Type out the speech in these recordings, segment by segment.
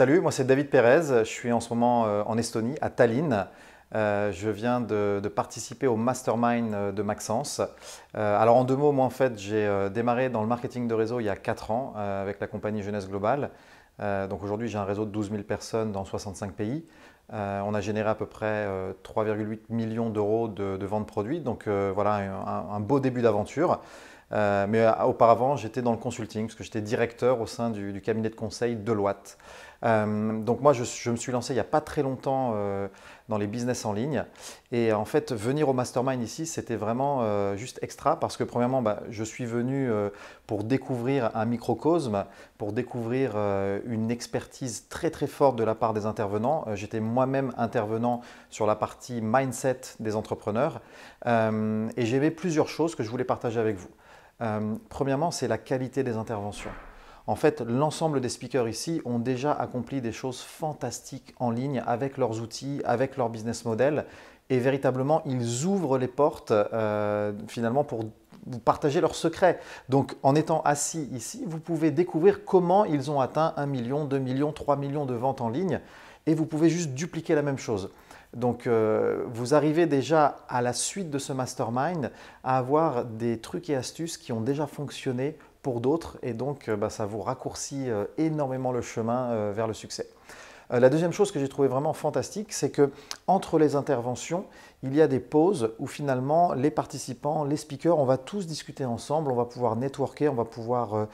Salut, moi c'est David Pérez, je suis en ce moment euh, en Estonie, à Tallinn. Euh, je viens de, participer au mastermind euh, de Maxence. alors en deux mots, moi en fait j'ai démarré dans le marketing de réseau il y a 4 ans avec la compagnie Jeunesse Globale. donc aujourd'hui j'ai un réseau de 12 000 personnes dans 65 pays. on a généré à peu près 3,8 millions d'euros de, de ventes produits. Donc voilà un, beau début d'aventure. Mais auparavant, j'étais dans le consulting, parce que j'étais directeur au sein du, cabinet de conseil Deloitte. Euh, donc moi, je, me suis lancé il n'y a pas très longtemps dans les business en ligne. Et en fait, venir au mastermind ici, c'était vraiment juste extra, parce que premièrement, bah, je suis venu pour découvrir un microcosme, pour découvrir une expertise très très forte de la part des intervenants. j'étais moi-même intervenant sur la partie mindset des entrepreneurs. et j'avais plusieurs choses que je voulais partager avec vous. Euh, premièrement, c'est la qualité des interventions. En fait, l'ensemble des speakers ici ont déjà accompli des choses fantastiques en ligne avec leurs outils, avec leur business model. Et véritablement, ils ouvrent les portes euh, finalement pour vous partager leurs secrets. Donc, en étant assis ici, vous pouvez découvrir comment ils ont atteint 1 million, 2 millions, 3 millions de ventes en ligne. Et vous pouvez juste dupliquer la même chose. Donc, euh, vous arrivez déjà à la suite de ce mastermind à avoir des trucs et astuces qui ont déjà fonctionné pour d'autres et donc euh, bah, ça vous raccourcit euh, énormément le chemin vers le succès. La deuxième chose que j'ai trouvé vraiment fantastique, c'est que entre les interventions, il y a des pauses où finalement les participants, les speakers, on va tous discuter ensemble, on va pouvoir networker, on va pouvoir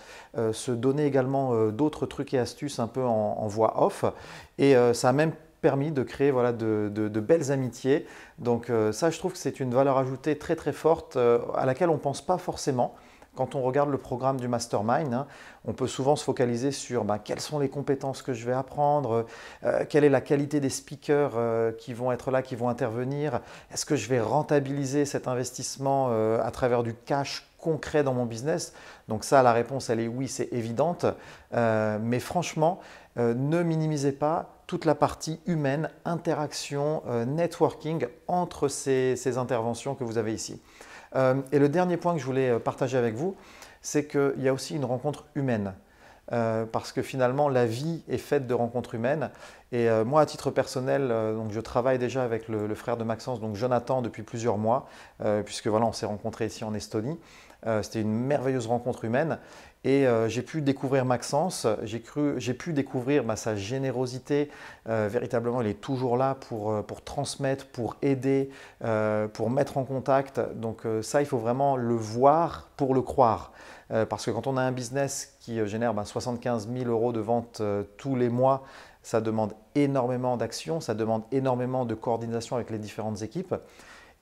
se donner également d'autres trucs et astuces un peu en, voix off. Et ça a même permis de créer voilà, de, belles amitiés. Donc euh, ça, je trouve que c'est une valeur ajoutée très très forte euh, à laquelle on ne pense pas forcément. Quand on regarde le programme du mastermind, hein, on peut souvent se focaliser sur ben, quelles sont les compétences que je vais apprendre, euh, quelle est la qualité des speakers qui vont être là, qui vont intervenir, est-ce que je vais rentabiliser cet investissement à travers du cash concret dans mon business? Donc ça, la réponse, elle est oui, c'est évidente. mais franchement, ne minimisez pas toute la partie humaine, interaction, euh, networking entre ces, interventions que vous avez ici. Euh, et le dernier point que je voulais euh, partager avec vous, c'est qu'il y a aussi une rencontre humaine. parce que finalement, la vie est faite de rencontres humaines. Et moi, à titre personnel, donc je travaille déjà avec le, frère de Maxence, donc Jonathan, depuis plusieurs mois, puisque voilà, on s'est rencontrés ici en Estonie. C'était une merveilleuse rencontre humaine. Et euh, j'ai pu découvrir Maxence, j'ai pu découvrir bah, sa générosité. Euh, véritablement, il est toujours là pour, euh, pour transmettre, pour aider, pour mettre en contact. Donc ça, il faut vraiment le voir pour le croire. parce que quand on a un business qui génère 75 bah, 000 euros de vente tous les mois, ça demande énormément d'action, ça demande énormément de coordination avec les différentes équipes.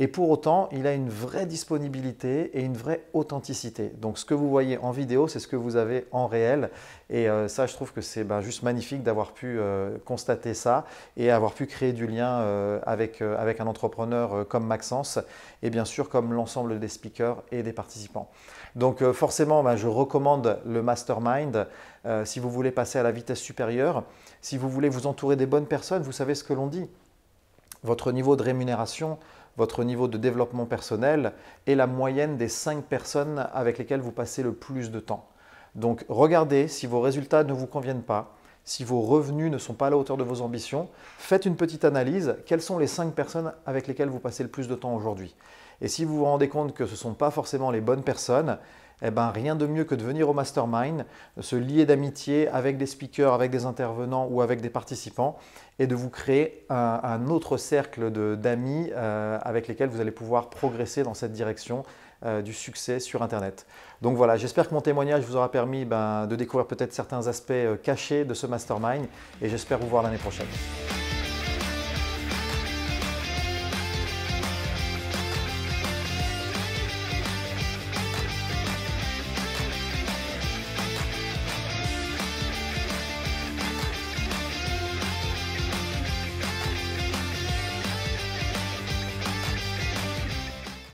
Et pour autant, il a une vraie disponibilité et une vraie authenticité. Donc ce que vous voyez en vidéo, c'est ce que vous avez en réel. Et euh, ça, je trouve que c'est ben, juste magnifique d'avoir pu euh, constater ça et avoir pu créer du lien euh, avec, avec un entrepreneur comme Maxence et bien sûr comme l'ensemble des speakers et des participants. Donc forcément, ben, je recommande le mastermind si vous voulez passer à la vitesse supérieure, si vous voulez vous entourer des bonnes personnes, vous savez ce que l'on dit. Votre niveau de rémunération votre niveau de développement personnel est la moyenne des cinq personnes avec lesquelles vous passez le plus de temps. Donc regardez si vos résultats ne vous conviennent pas, si vos revenus ne sont pas à la hauteur de vos ambitions, faites une petite analyse. Quelles sont les cinq personnes avec lesquelles vous passez le plus de temps aujourd'hui? Et si vous vous rendez compte que ce ne sont pas forcément les bonnes personnes, eh ben, rien de mieux que de venir au mastermind, se lier d'amitié avec des speakers, avec des intervenants ou avec des participants et de vous créer un, autre cercle d'amis euh, avec lesquels vous allez pouvoir progresser dans cette direction euh, du succès sur Internet. Donc voilà, j'espère que mon témoignage vous aura permis ben, de découvrir peut-être certains aspects euh, cachés de ce mastermind et j'espère vous voir l'année prochaine.